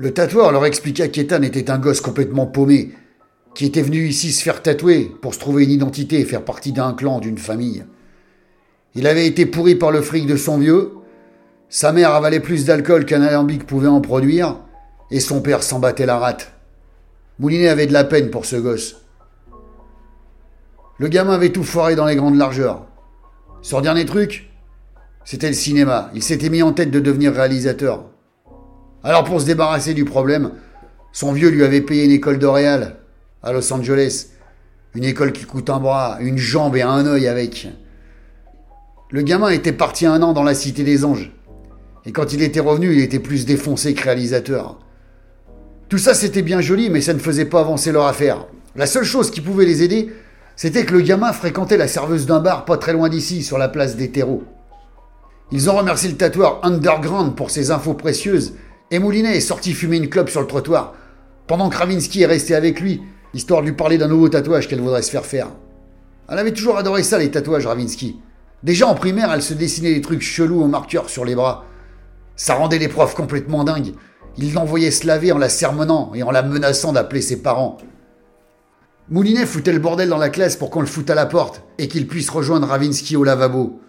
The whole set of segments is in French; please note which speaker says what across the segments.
Speaker 1: Le tatoueur leur expliqua qu'Ethan était un gosse complètement paumé, qui était venu ici se faire tatouer pour se trouver une identité et faire partie d'un clan, d'une famille. Il avait été pourri par le fric de son vieux, sa mère avalait plus d'alcool qu'un alambic pouvait en produire, et son père s'en battait la rate. Moulinet avait de la peine pour ce gosse. Le gamin avait tout foiré dans les grandes largeurs. Son dernier truc, c'était le cinéma. Il s'était mis en tête de devenir réalisateur. Alors pour se débarrasser du problème, son vieux lui avait payé une école de réal à Los Angeles. Une école qui coûte un bras, une jambe et un œil avec. Le gamin était parti un an dans la Cité des Anges. Et quand il était revenu, il était plus défoncé que réalisateur. Tout ça, c'était bien joli, mais ça ne faisait pas avancer leur affaire. La seule chose qui pouvait les aider, c'était que le gamin fréquentait la serveuse d'un bar pas très loin d'ici, sur la place des terreaux. Ils ont remercié le tatoueur Underground pour ses infos précieuses, et Moulinet est sorti fumer une clope sur le trottoir, pendant que Ravinsky est resté avec lui, histoire de lui parler d'un nouveau tatouage qu'elle voudrait se faire faire. Elle avait toujours adoré ça, les tatouages, Ravinsky. Déjà en primaire, elle se dessinait des trucs chelous au marqueur sur les bras. Ça rendait les profs complètement dingues. Ils l'envoyaient se laver en la sermonnant et en la menaçant d'appeler ses parents. Moulinet foutait le bordel dans la classe pour qu'on le foute à la porte et qu'il puisse rejoindre Ravinsky au lavabo.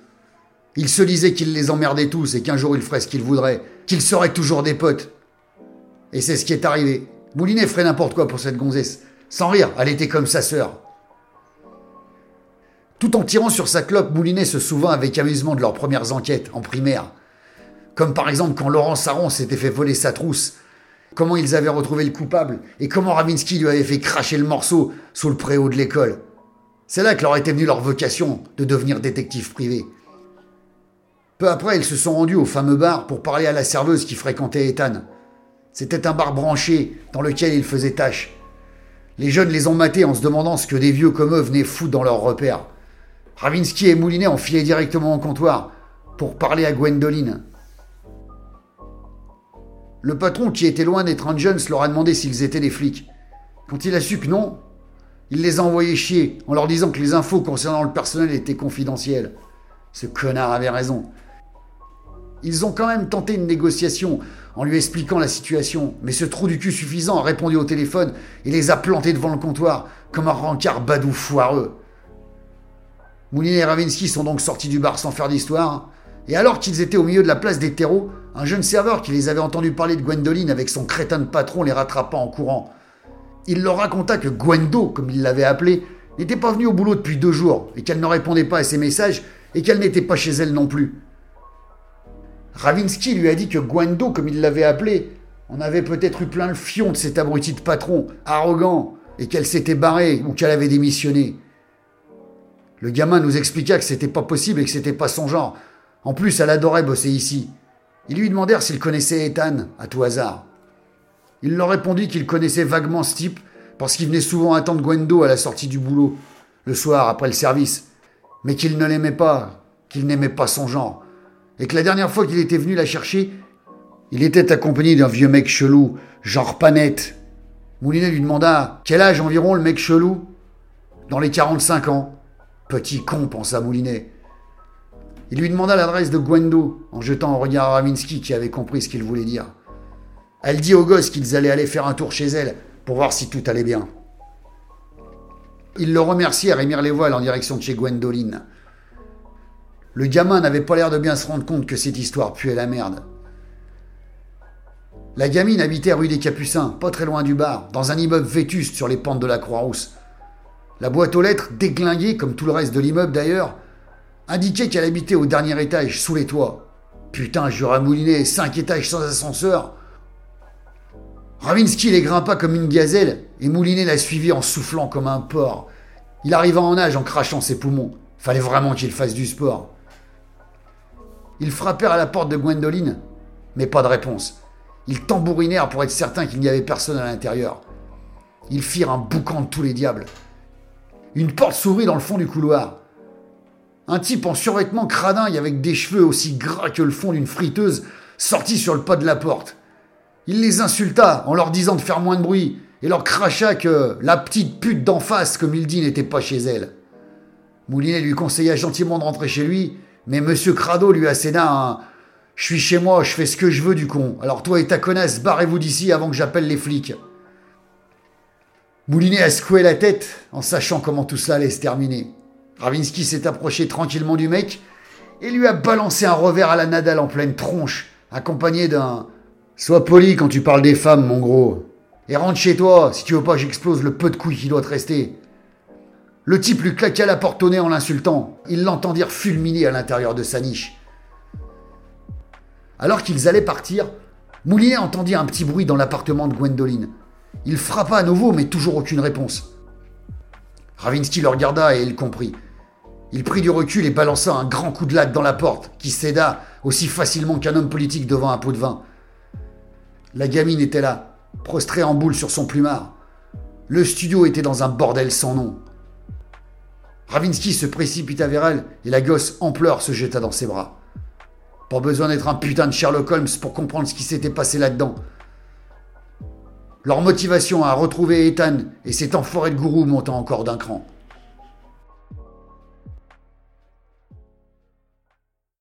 Speaker 1: Il se disait qu'il les emmerdait tous et qu'un jour il ferait ce qu'il voudrait, qu'ils seraient toujours des potes. Et c'est ce qui est arrivé. Moulinet ferait n'importe quoi pour cette gonzesse. Sans rire, elle était comme sa sœur. Tout en tirant sur sa clope, Moulinet se souvint avec amusement de leurs premières enquêtes en primaire. Comme par exemple quand Laurent Saron s'était fait voler sa trousse, comment ils avaient retrouvé le coupable et comment Ravinsky lui avait fait cracher le morceau sous le préau de l'école. C'est là que leur était venue leur vocation de devenir détective privé. Peu après, ils se sont rendus au fameux bar pour parler à la serveuse qui fréquentait Ethan. C'était un bar branché dans lequel il faisait tâche. Les jeunes les ont matés en se demandant ce que des vieux comme eux venaient foutre dans leur repère. Ravinsky et Moulinet ont filé directement au comptoir pour parler à Gwendoline. Le patron, qui était loin d'être un Jones, leur a demandé s'ils étaient des flics. Quand il a su que non, il les a envoyés chier en leur disant que les infos concernant le personnel étaient confidentielles. Ce connard avait raison. Ils ont quand même tenté une négociation en lui expliquant la situation, mais ce trou du cul suffisant a répondu au téléphone et les a plantés devant le comptoir comme un rencard badou foireux. Moulinet et Ravinsky sont donc sortis du bar sans faire d'histoire, et alors qu'ils étaient au milieu de la place des terreaux, un jeune serveur qui les avait entendus parler de Gwendoline avec son crétin de patron les rattrapa en courant. Il leur raconta que Gwendo, comme il l'avait appelée, n'était pas venue au boulot depuis deux jours et qu'elle ne répondait pas à ses messages et qu'elle n'était pas chez elle non plus. Ravinsky lui a dit que Gwendo, comme il l'avait appelée, en avait peut-être eu plein le fion de cet abruti de patron, arrogant, et qu'elle s'était barrée ou qu'elle avait démissionné. Le gamin nous expliqua que c'était pas possible et que c'était pas son genre. En plus, elle adorait bosser ici. Ils lui demandèrent s'il connaissait Ethan, à tout hasard. Il leur répondit qu'il connaissait vaguement ce type parce qu'il venait souvent attendre Gwendo à la sortie du boulot, le soir après le service, mais qu'il ne l'aimait pas, qu'il n'aimait pas son genre, et que la dernière fois qu'il était venu la chercher, il était accompagné d'un vieux mec chelou, genre panette. Moulinet lui demanda quel âge environ le mec chelou? Dans les 45 ans. Petit con, pensa Moulinet. Il lui demanda l'adresse de Gwendo, en jetant un regard à Ravinsky qui avait compris ce qu'il voulait dire. Elle dit aux gosses qu'ils allaient aller faire un tour chez elle pour voir si tout allait bien. Ils le remercièrent et mirent les voiles en direction de chez Gwendoline. Le gamin n'avait pas l'air de bien se rendre compte que cette histoire puait la merde. La gamine habitait rue des Capucins, pas très loin du bar, dans un immeuble vétuste sur les pentes de la Croix-Rousse. La boîte aux lettres, déglinguée comme tout le reste de l'immeuble d'ailleurs, indiquait qu'elle habitait au dernier étage, sous les toits. Putain, j'aurais mouliné cinq étages sans ascenseur. Ravinsky les grimpa comme une gazelle et Moulinet la suivit en soufflant comme un porc. Il arriva en nage en crachant ses poumons. Fallait vraiment qu'il fasse du sport. Ils frappèrent à la porte de Gwendoline, mais pas de réponse. Ils tambourinèrent pour être certains qu'il n'y avait personne à l'intérieur. Ils firent un boucan de tous les diables. Une porte s'ouvrit dans le fond du couloir. Un type en survêtement cradingue avec des cheveux aussi gras que le fond d'une friteuse sortit sur le pas de la porte. Il les insulta en leur disant de faire moins de bruit et leur cracha que la petite pute d'en face, comme il dit, n'était pas chez elle. Moulinet lui conseilla gentiment de rentrer chez lui, mais M. Crado lui asséna un Je suis chez moi, je fais ce que je veux du con. Alors toi et ta connasse, barrez-vous d'ici avant que j'appelle les flics. Moulinet a secoué la tête en sachant comment tout cela allait se terminer. Ravinsky s'est approché tranquillement du mec et lui a balancé un revers à la Nadal en pleine tronche, accompagné d'un Sois poli quand tu parles des femmes, mon gros. Et rentre chez toi, si tu veux pas j'explose le peu de couilles qui doit te rester. Le type lui claqua la porte au nez en l'insultant. Il l'entendirent fulminer à l'intérieur de sa niche. Alors qu'ils allaient partir, Moulinet entendit un petit bruit dans l'appartement de Gwendoline. Il frappa à nouveau, mais toujours aucune réponse. Ravinsky le regarda et il comprit. Il prit du recul et balança un grand coup de latte dans la porte, qui céda aussi facilement qu'un homme politique devant un pot de vin. La gamine était là, prostrée en boule sur son plumard. Le studio était dans un bordel sans nom. Ravinsky se précipita vers elle et la gosse en pleurs se jeta dans ses bras. Pas besoin d'être un putain de Sherlock Holmes pour comprendre ce qui s'était passé là-dedans. Leur motivation à retrouver Ethan et cet enfoiré de gourou montant encore d'un cran.